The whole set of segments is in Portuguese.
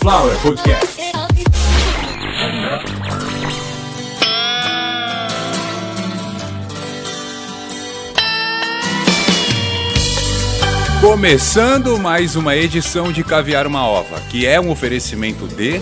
Sunflower Podcast. Começando mais uma edição de Caviar uma Ova, que é um oferecimento de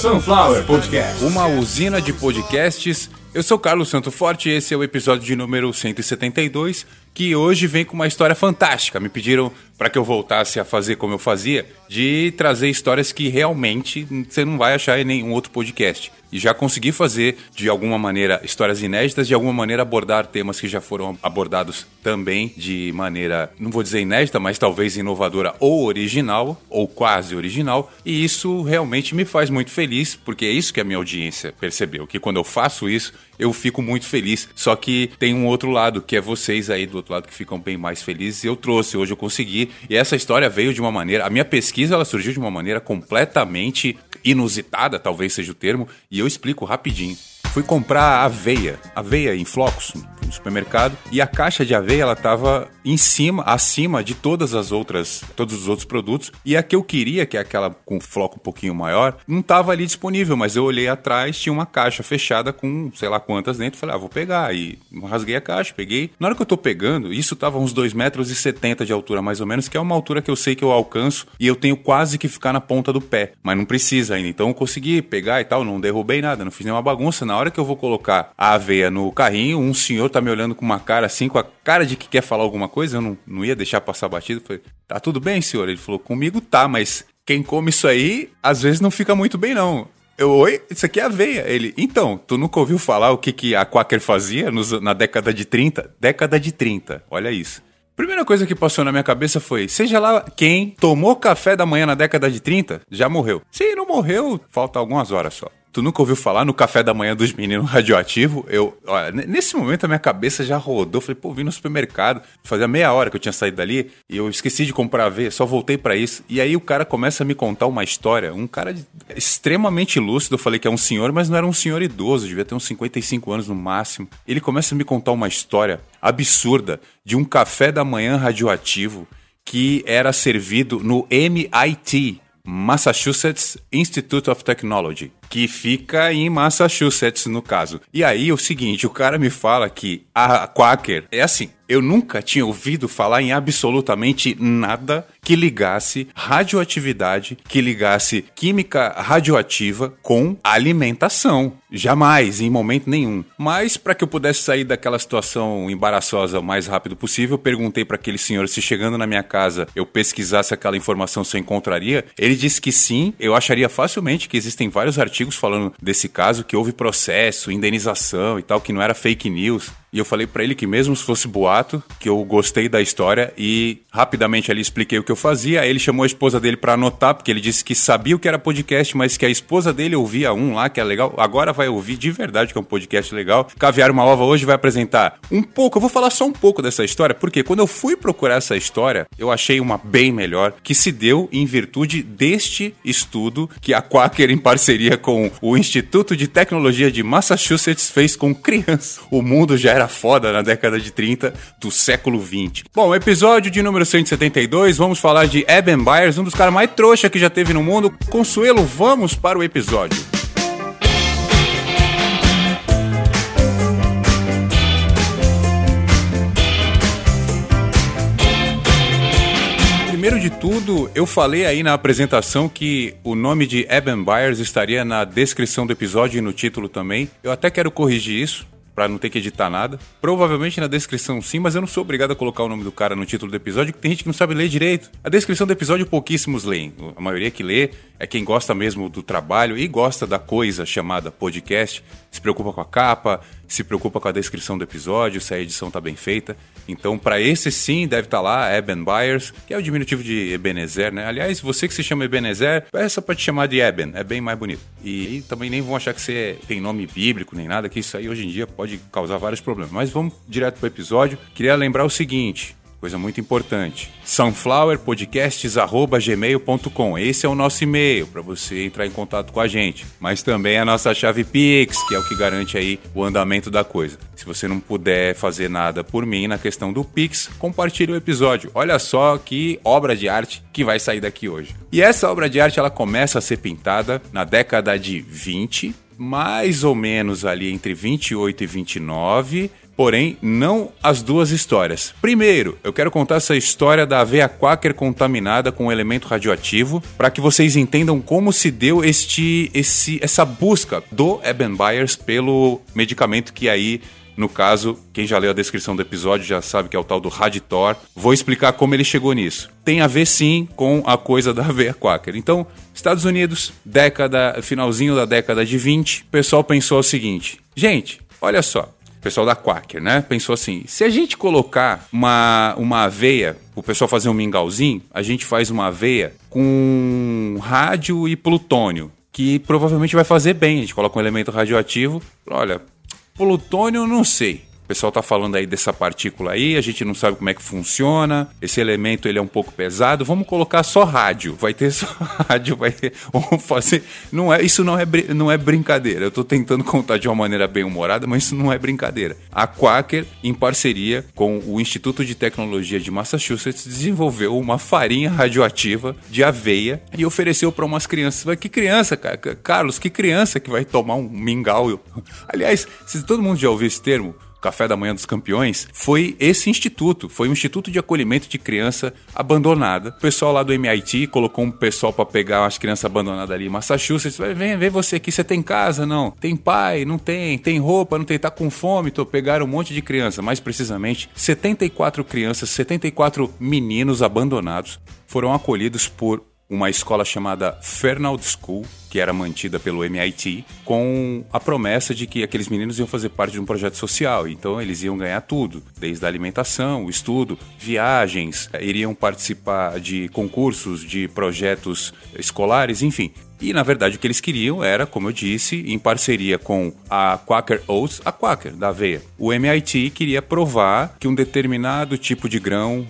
Sunflower Podcast, uma usina de podcasts. Eu sou Carlos Santo Forte e esse é o episódio de número 172, que hoje vem com uma história fantástica. Me pediram para que eu voltasse a fazer como eu fazia, de trazer histórias que realmente você não vai achar em nenhum outro podcast. E já consegui fazer, de alguma maneira, histórias inéditas, de alguma maneira abordar temas que já foram abordados também de maneira, não vou dizer inédita, mas talvez inovadora ou original, ou quase original. E isso realmente me faz muito feliz, porque é isso que a minha audiência percebeu, que quando eu faço isso, eu fico muito feliz. Só que tem um outro lado, que é vocês aí do outro lado que ficam bem mais felizes. Eu trouxe, hoje eu consegui. E essa história veio de uma maneira. A minha pesquisa ela surgiu de uma maneira completamente inusitada, talvez seja o termo, e eu explico rapidinho. Fui comprar aveia, aveia em flocos no supermercado, e a caixa de aveia ela tava em cima, acima de todas as outras, todos os outros produtos, e a que eu queria, que é aquela com floco um pouquinho maior, não tava ali disponível, mas eu olhei atrás, tinha uma caixa fechada com sei lá quantas dentro, falei, ah, vou pegar, e rasguei a caixa, peguei. Na hora que eu tô pegando, isso tava uns 2 metros e 70 de altura mais ou menos, que é uma altura que eu sei que eu alcanço, e eu tenho quase que ficar na ponta do pé, mas não precisa ainda, então eu consegui pegar e tal, não derrubei nada, não fiz nenhuma bagunça, na hora que eu vou colocar a aveia no carrinho, um senhor tá me olhando com uma cara assim, com a cara de que quer falar alguma coisa, eu não, não ia deixar passar batido. Falei, tá tudo bem, senhor? Ele falou, comigo tá, mas quem come isso aí, às vezes não fica muito bem, não. Eu, oi, isso aqui é aveia. Ele, então, tu nunca ouviu falar o que, que a Quaker fazia nos, na década de 30? Década de 30, olha isso. Primeira coisa que passou na minha cabeça foi: seja lá quem tomou café da manhã na década de 30, já morreu. Se não morreu, falta algumas horas só. Tu nunca ouviu falar no café da manhã dos meninos radioativo? Eu, olha, nesse momento a minha cabeça já rodou. Falei, pô, vim no supermercado, fazia meia hora que eu tinha saído dali e eu esqueci de comprar a ver, só voltei para isso. E aí o cara começa a me contar uma história, um cara extremamente lúcido. Eu falei que é um senhor, mas não era um senhor idoso, devia ter uns 55 anos no máximo. Ele começa a me contar uma história absurda de um café da manhã radioativo que era servido no MIT, Massachusetts Institute of Technology, que fica em Massachusetts no caso. E aí o seguinte, o cara me fala que a Quaker é assim, eu nunca tinha ouvido falar em absolutamente nada que ligasse radioatividade, que ligasse química radioativa com alimentação. Jamais, em momento nenhum. Mas para que eu pudesse sair daquela situação embaraçosa o mais rápido possível, perguntei para aquele senhor se chegando na minha casa eu pesquisasse aquela informação se eu encontraria. Ele disse que sim, eu acharia facilmente que existem vários artigos falando desse caso, que houve processo, indenização e tal, que não era fake news. E eu falei para ele que mesmo se fosse boato, que eu gostei da história e rapidamente ali expliquei o que eu fazia. Aí ele chamou a esposa dele para anotar, porque ele disse que sabia o que era podcast, mas que a esposa dele ouvia um lá que é legal. Agora vai ouvir de verdade que é um podcast legal. Caviar uma ova hoje vai apresentar um pouco, eu vou falar só um pouco dessa história, porque quando eu fui procurar essa história, eu achei uma bem melhor que se deu em virtude deste estudo que a Quaker em parceria com o Instituto de Tecnologia de Massachusetts fez com crianças. O mundo já era foda na década de 30 do século 20. Bom, episódio de número 172, vamos falar de Eben Byers, um dos caras mais trouxa que já teve no mundo. Consuelo, vamos para o episódio. Primeiro de tudo, eu falei aí na apresentação que o nome de Eben Byers estaria na descrição do episódio e no título também. Eu até quero corrigir isso para não ter que editar nada. Provavelmente na descrição sim, mas eu não sou obrigado a colocar o nome do cara no título do episódio, porque tem gente que não sabe ler direito. A descrição do episódio pouquíssimos leem. A maioria que lê é quem gosta mesmo do trabalho e gosta da coisa chamada podcast, se preocupa com a capa, se preocupa com a descrição do episódio, se a edição tá bem feita. Então, para esse sim, deve estar tá lá Eben Byers, que é o diminutivo de Ebenezer, né? Aliás, você que se chama Ebenezer, peça para te chamar de Eben, é bem mais bonito. E, e também nem vão achar que você tem nome bíblico nem nada, que isso aí hoje em dia pode causar vários problemas. Mas vamos direto pro episódio. Queria lembrar o seguinte: o coisa muito importante. sunflowerpodcasts@gmail.com. Esse é o nosso e-mail para você entrar em contato com a gente. Mas também a nossa chave Pix, que é o que garante aí o andamento da coisa. Se você não puder fazer nada por mim na questão do Pix, compartilhe o episódio. Olha só que obra de arte que vai sair daqui hoje. E essa obra de arte ela começa a ser pintada na década de 20, mais ou menos ali entre 28 e 29, porém não as duas histórias. Primeiro, eu quero contar essa história da aveia quaker contaminada com um elemento radioativo, para que vocês entendam como se deu este, esse, essa busca do Eben Byers pelo medicamento que aí no caso, quem já leu a descrição do episódio já sabe que é o tal do Raditor. Vou explicar como ele chegou nisso. Tem a ver sim com a coisa da aveia quaker. Então, Estados Unidos, década, finalzinho da década de 20, o pessoal pensou o seguinte: gente, olha só, pessoal da Quaker, né? Pensou assim: se a gente colocar uma, uma aveia, o pessoal fazer um mingauzinho, a gente faz uma aveia com rádio e plutônio, que provavelmente vai fazer bem. A gente coloca um elemento radioativo, olha, Plutônio, não sei. O pessoal está falando aí dessa partícula aí, a gente não sabe como é que funciona. Esse elemento ele é um pouco pesado. Vamos colocar só rádio. Vai ter só rádio, vai ter. Vamos fazer. Não é, isso não é, não é brincadeira. Eu estou tentando contar de uma maneira bem humorada, mas isso não é brincadeira. A Quaker, em parceria com o Instituto de Tecnologia de Massachusetts, desenvolveu uma farinha radioativa de aveia e ofereceu para umas crianças. Mas que criança, cara? Carlos, que criança que vai tomar um mingau? Aliás, se todo mundo já ouviu esse termo, Café da Manhã dos Campeões, foi esse instituto, foi um instituto de acolhimento de criança abandonada. O pessoal lá do MIT colocou um pessoal para pegar as crianças abandonadas ali em Massachusetts. Vem, vem você aqui, você tem casa? Não. Tem pai? Não tem. Tem roupa? Não tem. Tá com fome? Tô pegaram um monte de criança. Mais precisamente, 74 crianças, 74 meninos abandonados foram acolhidos por uma escola chamada Fernald School, que era mantida pelo MIT, com a promessa de que aqueles meninos iam fazer parte de um projeto social. Então eles iam ganhar tudo, desde a alimentação, o estudo, viagens, eh, iriam participar de concursos, de projetos escolares, enfim. E na verdade o que eles queriam era, como eu disse, em parceria com a Quaker Oats, a Quaker da aveia. O MIT queria provar que um determinado tipo de grão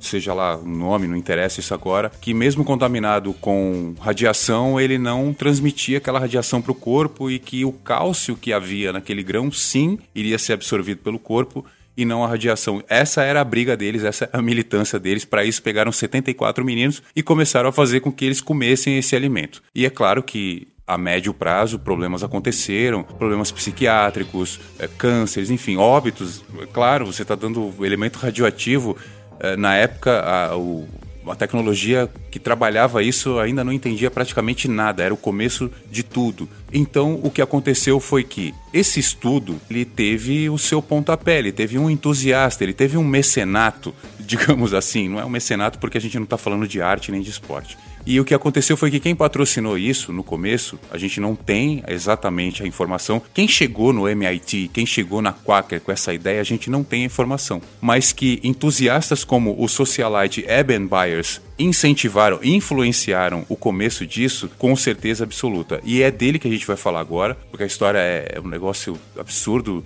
seja lá o nome, não interessa isso agora, que mesmo contaminado com radiação, ele não transmitia aquela radiação para o corpo e que o cálcio que havia naquele grão, sim, iria ser absorvido pelo corpo e não a radiação. Essa era a briga deles, essa é a militância deles. Para isso, pegaram 74 meninos e começaram a fazer com que eles comessem esse alimento. E é claro que a médio prazo problemas aconteceram, problemas psiquiátricos, é, cânceres, enfim, óbitos. É claro, você está dando elemento radioativo eh, na época, a, o, a tecnologia que trabalhava isso ainda não entendia praticamente nada, era o começo de tudo. Então, o que aconteceu foi que esse estudo ele teve o seu pontapé, ele teve um entusiasta, ele teve um mecenato, digamos assim. Não é um mecenato porque a gente não está falando de arte nem de esporte. E o que aconteceu foi que quem patrocinou isso no começo, a gente não tem exatamente a informação. Quem chegou no MIT, quem chegou na Quaker com essa ideia, a gente não tem a informação. Mas que entusiastas como o socialite Eben Byers incentivaram, influenciaram o começo disso, com certeza absoluta. E é dele que a gente vai falar agora, porque a história é um negócio absurdo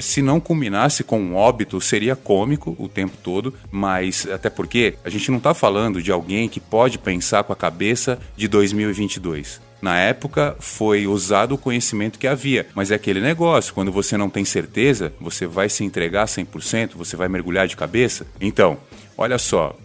se não culminasse com um óbito, seria cômico o tempo todo, mas até porque a gente não está falando de alguém que pode pensar com a cabeça de 2022. Na época foi usado o conhecimento que havia, mas é aquele negócio, quando você não tem certeza, você vai se entregar 100%, você vai mergulhar de cabeça. Então, olha só,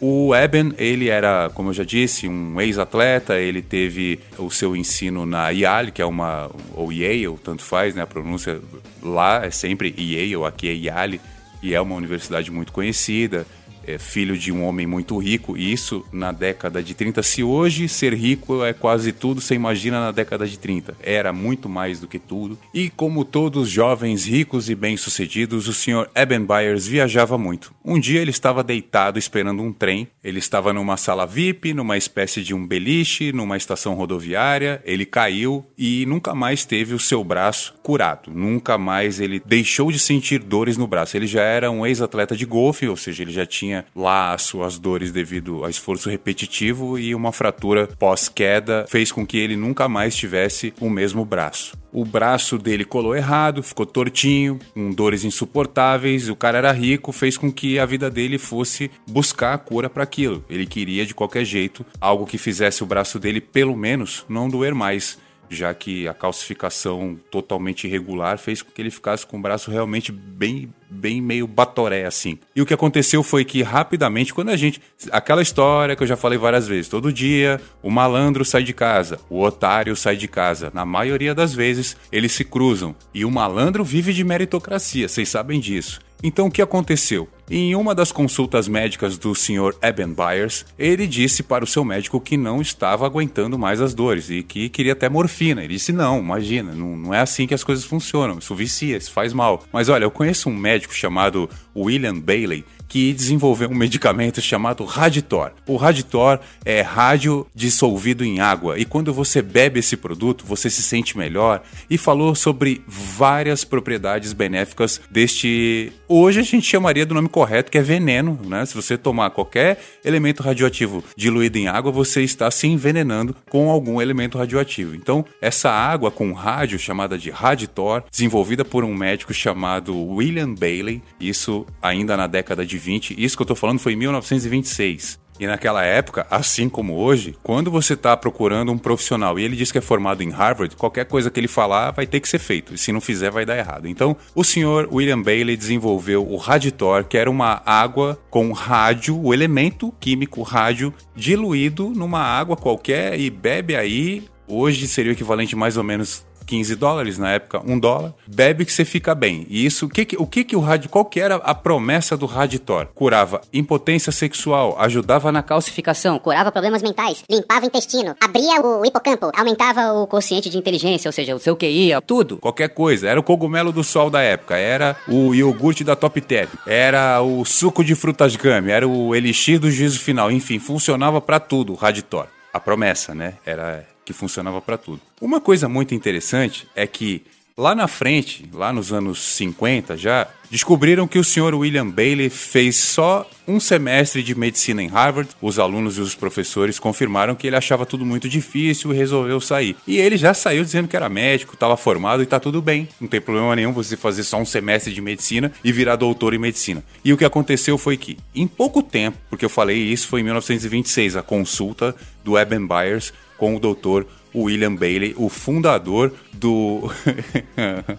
o Eben, ele era, como eu já disse, um ex-atleta, ele teve o seu ensino na Yale, que é uma, ou Yale, tanto faz, né, a pronúncia lá é sempre Yale, aqui é Yale, e é uma universidade muito conhecida é filho de um homem muito rico, e isso na década de 30. Se hoje ser rico é quase tudo, você imagina na década de 30. Era muito mais do que tudo. E como todos jovens ricos e bem-sucedidos, o Sr. Eben Byers viajava muito. Um dia ele estava deitado esperando um trem. Ele estava numa sala VIP, numa espécie de um beliche, numa estação rodoviária. Ele caiu e nunca mais teve o seu braço curado. Nunca mais ele deixou de sentir dores no braço. Ele já era um ex-atleta de golfe, ou seja, ele já tinha tinha lá as suas dores devido a esforço repetitivo e uma fratura pós-queda fez com que ele nunca mais tivesse o mesmo braço. O braço dele colou errado, ficou tortinho, com dores insuportáveis. O cara era rico, fez com que a vida dele fosse buscar a cura para aquilo. Ele queria de qualquer jeito algo que fizesse o braço dele pelo menos não doer mais já que a calcificação totalmente irregular fez com que ele ficasse com o braço realmente bem, bem meio batoré assim. E o que aconteceu foi que rapidamente, quando a gente. Aquela história que eu já falei várias vezes, todo dia o malandro sai de casa, o otário sai de casa. Na maioria das vezes eles se cruzam. E o malandro vive de meritocracia, vocês sabem disso. Então o que aconteceu? Em uma das consultas médicas do Sr. Eben Byers, ele disse para o seu médico que não estava aguentando mais as dores e que queria até morfina. Ele disse: Não, imagina, não, não é assim que as coisas funcionam, isso vicia, isso faz mal. Mas olha, eu conheço um médico chamado William Bailey que desenvolveu um medicamento chamado Raditor. O Raditor é rádio dissolvido em água e quando você bebe esse produto, você se sente melhor e falou sobre várias propriedades benéficas deste. Hoje a gente chamaria do nome correto, que é veneno, né? Se você tomar qualquer elemento radioativo diluído em água, você está se envenenando com algum elemento radioativo. Então, essa água com rádio, chamada de Raditor, desenvolvida por um médico chamado William Bailey, isso ainda na década de 20, isso que eu estou falando foi em 1926. E naquela época, assim como hoje, quando você está procurando um profissional e ele diz que é formado em Harvard, qualquer coisa que ele falar vai ter que ser feito. E se não fizer, vai dar errado. Então, o senhor William Bailey desenvolveu o Raditor, que era uma água com rádio, o elemento químico rádio, diluído numa água qualquer e bebe aí. Hoje seria o equivalente mais ou menos 15 dólares, na época 1 dólar, bebe que você fica bem. E isso, o que, o que, que o rádio, qual que era a promessa do Raditor? Curava impotência sexual, ajudava na calcificação, curava problemas mentais, limpava o intestino, abria o hipocampo, aumentava o consciente de inteligência, ou seja, o seu QI, tudo. Qualquer coisa. Era o cogumelo do sol da época, era o iogurte da Top Term, era o suco de frutas gummy, era o elixir do juízo final, enfim, funcionava para tudo o Raditor. A promessa, né? Era que funcionava para tudo. Uma coisa muito interessante é que lá na frente, lá nos anos 50 já, descobriram que o Sr. William Bailey fez só um semestre de medicina em Harvard. Os alunos e os professores confirmaram que ele achava tudo muito difícil e resolveu sair. E ele já saiu dizendo que era médico, estava formado e está tudo bem. Não tem problema nenhum você fazer só um semestre de medicina e virar doutor em medicina. E o que aconteceu foi que, em pouco tempo, porque eu falei isso foi em 1926, a consulta do Eben Byers com o doutor William Bailey, o fundador do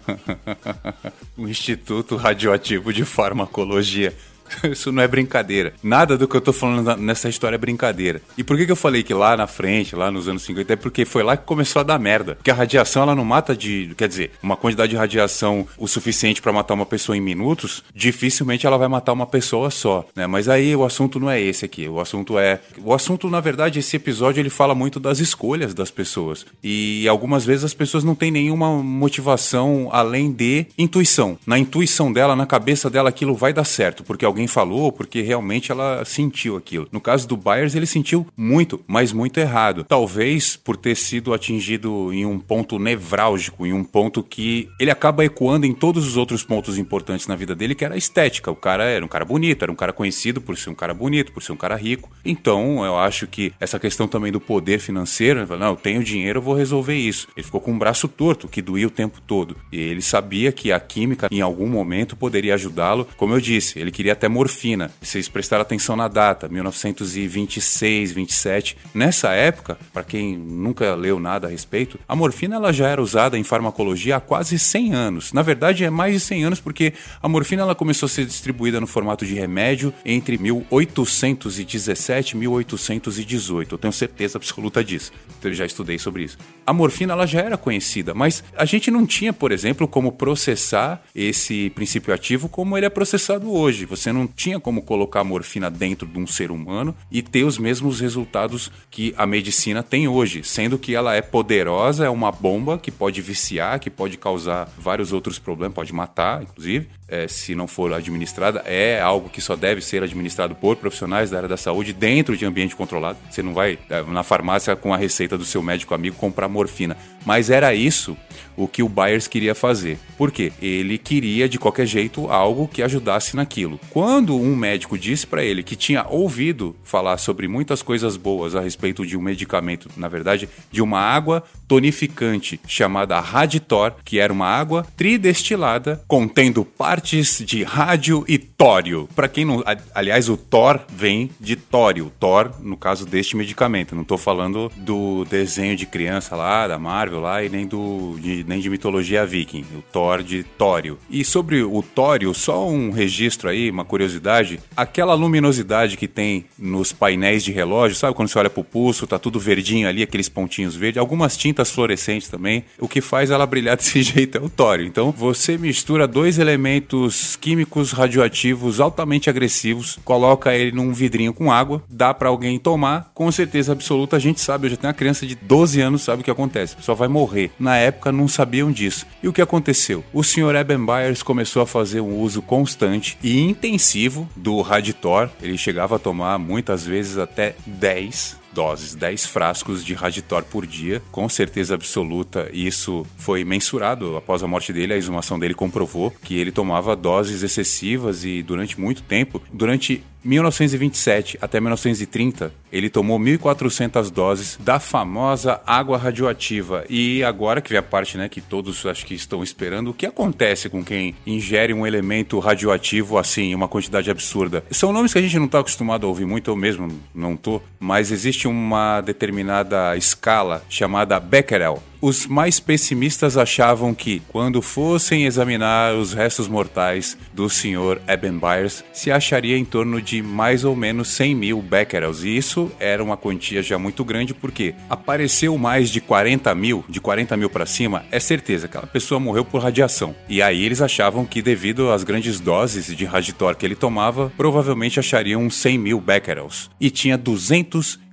Instituto Radioativo de Farmacologia Isso não é brincadeira. Nada do que eu tô falando nessa história é brincadeira. E por que, que eu falei que lá na frente, lá nos anos 50, é porque foi lá que começou a dar merda. Porque a radiação, ela não mata de. Quer dizer, uma quantidade de radiação o suficiente para matar uma pessoa em minutos, dificilmente ela vai matar uma pessoa só, né? Mas aí o assunto não é esse aqui. O assunto é. O assunto, na verdade, esse episódio ele fala muito das escolhas das pessoas. E algumas vezes as pessoas não têm nenhuma motivação além de intuição. Na intuição dela, na cabeça dela, aquilo vai dar certo, porque alguém alguém falou, porque realmente ela sentiu aquilo. No caso do Byers, ele sentiu muito, mas muito errado. Talvez por ter sido atingido em um ponto nevrálgico, em um ponto que ele acaba ecoando em todos os outros pontos importantes na vida dele, que era a estética. O cara era um cara bonito, era um cara conhecido por ser um cara bonito, por ser um cara rico. Então, eu acho que essa questão também do poder financeiro, não, eu tenho dinheiro, eu vou resolver isso. Ele ficou com um braço torto, que doía o tempo todo. E ele sabia que a química, em algum momento, poderia ajudá-lo. Como eu disse, ele queria até morfina. Vocês prestaram atenção na data, 1926, 27. Nessa época, para quem nunca leu nada a respeito, a morfina ela já era usada em farmacologia há quase 100 anos. Na verdade, é mais de 100 anos porque a morfina ela começou a ser distribuída no formato de remédio entre 1817 e 1818. Eu tenho certeza absoluta disso. Eu já estudei sobre isso. A morfina ela já era conhecida, mas a gente não tinha, por exemplo, como processar esse princípio ativo como ele é processado hoje. Você não tinha como colocar morfina dentro de um ser humano e ter os mesmos resultados que a medicina tem hoje, sendo que ela é poderosa, é uma bomba que pode viciar, que pode causar vários outros problemas, pode matar, inclusive, é, se não for administrada. É algo que só deve ser administrado por profissionais da área da saúde dentro de ambiente controlado. Você não vai é, na farmácia com a receita do seu médico amigo comprar morfina. Mas era isso o que o Byers queria fazer. Por quê? Ele queria, de qualquer jeito, algo que ajudasse naquilo. Quando um médico disse para ele que tinha ouvido falar sobre muitas coisas boas a respeito de um medicamento, na verdade, de uma água tonificante chamada Raditor, que era uma água tridestilada contendo partes de rádio e tório. Para quem não, aliás, o Thor vem de tório, Thor no caso deste medicamento. Não tô falando do desenho de criança lá da Marvel lá e nem do de, nem de mitologia viking, o Thor de tório. E sobre o tório, só um registro aí, uma curiosidade, aquela luminosidade que tem nos painéis de relógio, sabe quando você olha pro pulso, tá tudo verdinho ali, aqueles pontinhos verdes, algumas tintas fluorescentes também, o que faz ela brilhar desse jeito é o tório. Então, você mistura dois elementos químicos radioativos altamente agressivos, coloca ele num vidrinho com água, dá para alguém tomar, com certeza absoluta, a gente sabe, eu já tenho uma criança de 12 anos, sabe o que acontece, pessoa vai morrer. Na época não sabiam disso. E o que aconteceu? O senhor Eben Byers começou a fazer um uso constante e intensivo do Raditor, ele chegava a tomar muitas vezes até 10 doses, 10 frascos de Raditor por dia, com certeza absoluta. Isso foi mensurado após a morte dele, a exumação dele comprovou que ele tomava doses excessivas e durante muito tempo, durante 1927 até 1930, ele tomou 1.400 doses da famosa água radioativa. E agora que vem a parte né, que todos acho que estão esperando, o que acontece com quem ingere um elemento radioativo assim, uma quantidade absurda? São nomes que a gente não está acostumado a ouvir muito, eu mesmo não tô, mas existe uma determinada escala chamada Becquerel os mais pessimistas achavam que, quando fossem examinar os restos mortais do Sr. Eben Byers, se acharia em torno de mais ou menos 100 mil becquerels. E isso era uma quantia já muito grande, porque apareceu mais de 40 mil, de 40 mil para cima, é certeza que aquela pessoa morreu por radiação. E aí eles achavam que, devido às grandes doses de raditor que ele tomava, provavelmente achariam 100 mil becquerels. E tinha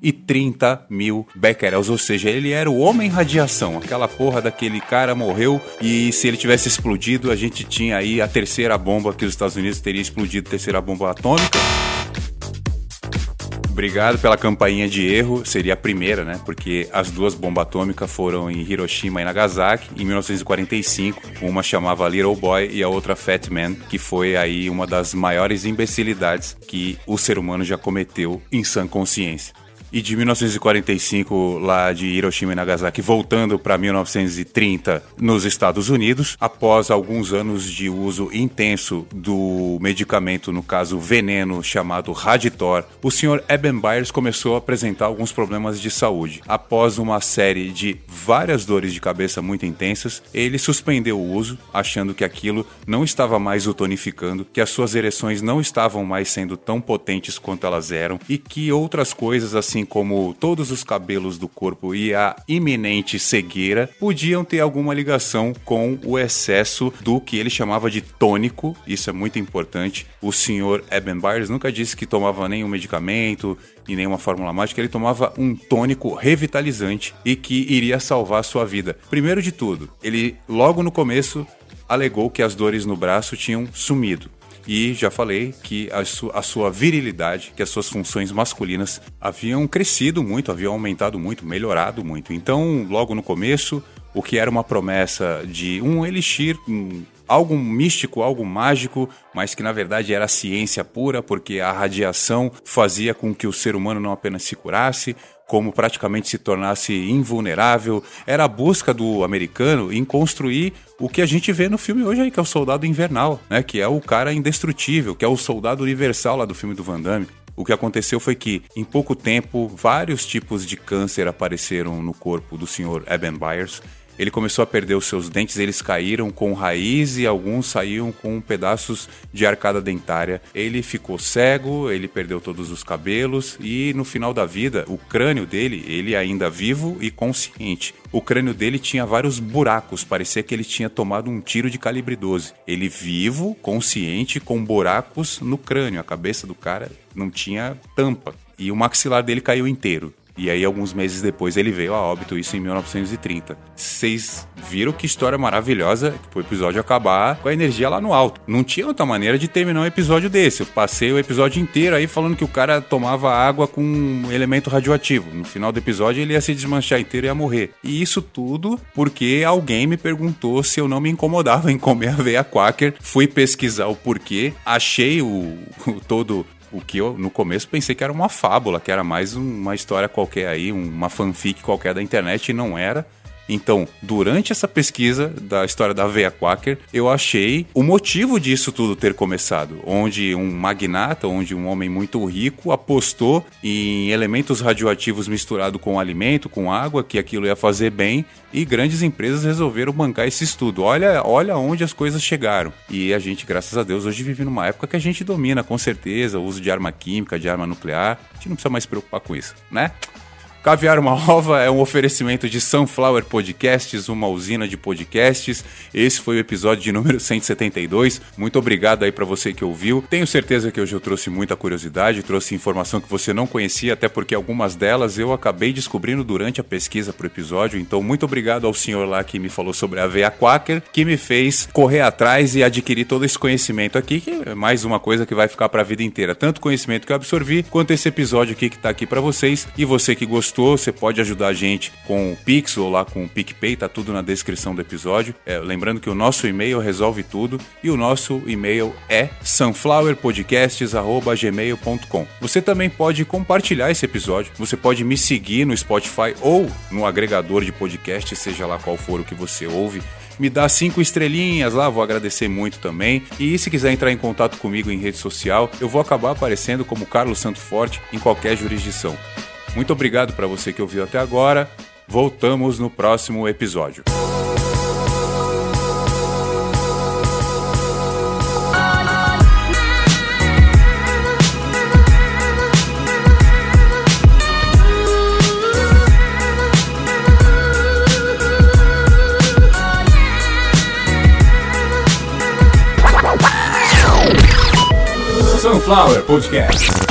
230 mil becquerels, ou seja, ele era o homem radiação aquela porra daquele cara morreu e se ele tivesse explodido, a gente tinha aí a terceira bomba que os Estados Unidos teria explodido, a terceira bomba atômica. Obrigado pela campainha de erro, seria a primeira, né? Porque as duas bombas atômicas foram em Hiroshima e Nagasaki em 1945. Uma chamava Little Boy e a outra Fat Man, que foi aí uma das maiores imbecilidades que o ser humano já cometeu em sã consciência e de 1945 lá de Hiroshima e Nagasaki voltando para 1930 nos Estados Unidos, após alguns anos de uso intenso do medicamento, no caso veneno chamado Raditor, o Sr. Eben Byers começou a apresentar alguns problemas de saúde. Após uma série de várias dores de cabeça muito intensas, ele suspendeu o uso, achando que aquilo não estava mais o tonificando, que as suas ereções não estavam mais sendo tão potentes quanto elas eram e que outras coisas assim assim como todos os cabelos do corpo e a iminente cegueira, podiam ter alguma ligação com o excesso do que ele chamava de tônico. Isso é muito importante. O senhor Eben Byers nunca disse que tomava nenhum medicamento e nenhuma fórmula mágica, ele tomava um tônico revitalizante e que iria salvar a sua vida. Primeiro de tudo, ele logo no começo alegou que as dores no braço tinham sumido. E já falei que a, su a sua virilidade, que as suas funções masculinas haviam crescido muito, haviam aumentado muito, melhorado muito. Então, logo no começo, o que era uma promessa de um elixir, um, algo místico, algo mágico, mas que na verdade era ciência pura, porque a radiação fazia com que o ser humano não apenas se curasse, como praticamente se tornasse invulnerável. Era a busca do americano em construir o que a gente vê no filme hoje aí, que é o soldado invernal, né? Que é o cara indestrutível, que é o soldado universal lá do filme do Van Damme. O que aconteceu foi que, em pouco tempo, vários tipos de câncer apareceram no corpo do Sr. Eben Byers ele começou a perder os seus dentes, eles caíram com raiz e alguns saíam com pedaços de arcada dentária. Ele ficou cego, ele perdeu todos os cabelos e no final da vida, o crânio dele, ele ainda vivo e consciente. O crânio dele tinha vários buracos, parecia que ele tinha tomado um tiro de calibre 12. Ele vivo, consciente, com buracos no crânio. A cabeça do cara não tinha tampa. E o maxilar dele caiu inteiro. E aí, alguns meses depois, ele veio a óbito, isso em 1930. Vocês viram que história maravilhosa o episódio acabar com a energia lá no alto. Não tinha outra maneira de terminar um episódio desse. Eu passei o episódio inteiro aí falando que o cara tomava água com um elemento radioativo. No final do episódio, ele ia se desmanchar inteiro e ia morrer. E isso tudo porque alguém me perguntou se eu não me incomodava em comer aveia quaker. Fui pesquisar o porquê, achei o, o todo o que eu no começo pensei que era uma fábula, que era mais uma história qualquer aí, uma fanfic qualquer da internet e não era. Então, durante essa pesquisa da história da veia quaker, eu achei o motivo disso tudo ter começado, onde um magnata, onde um homem muito rico apostou em elementos radioativos misturados com alimento, com água, que aquilo ia fazer bem, e grandes empresas resolveram bancar esse estudo. Olha, olha onde as coisas chegaram. E a gente, graças a Deus, hoje vive numa época que a gente domina com certeza o uso de arma química, de arma nuclear. A gente não precisa mais se preocupar com isso, né? Caviar uma Ova é um oferecimento de Sunflower Podcasts, uma usina de podcasts. Esse foi o episódio de número 172. Muito obrigado aí para você que ouviu. Tenho certeza que hoje eu trouxe muita curiosidade, trouxe informação que você não conhecia, até porque algumas delas eu acabei descobrindo durante a pesquisa pro episódio. Então, muito obrigado ao senhor lá que me falou sobre a veia Quaker, que me fez correr atrás e adquirir todo esse conhecimento aqui, que é mais uma coisa que vai ficar para a vida inteira. Tanto conhecimento que eu absorvi, quanto esse episódio aqui que tá aqui para vocês. E você que gostou gostou, você pode ajudar a gente com o Pix ou lá com o PicPay, tá tudo na descrição do episódio. É, lembrando que o nosso e-mail resolve tudo e o nosso e-mail é sunflowerpodcasts@gmail.com. Você também pode compartilhar esse episódio, você pode me seguir no Spotify ou no agregador de podcast, seja lá qual for o que você ouve me dá cinco estrelinhas lá, vou agradecer muito também. E se quiser entrar em contato comigo em rede social, eu vou acabar aparecendo como Carlos Santo Forte em qualquer jurisdição. Muito obrigado para você que ouviu até agora. Voltamos no próximo episódio. Sunflower Podcast.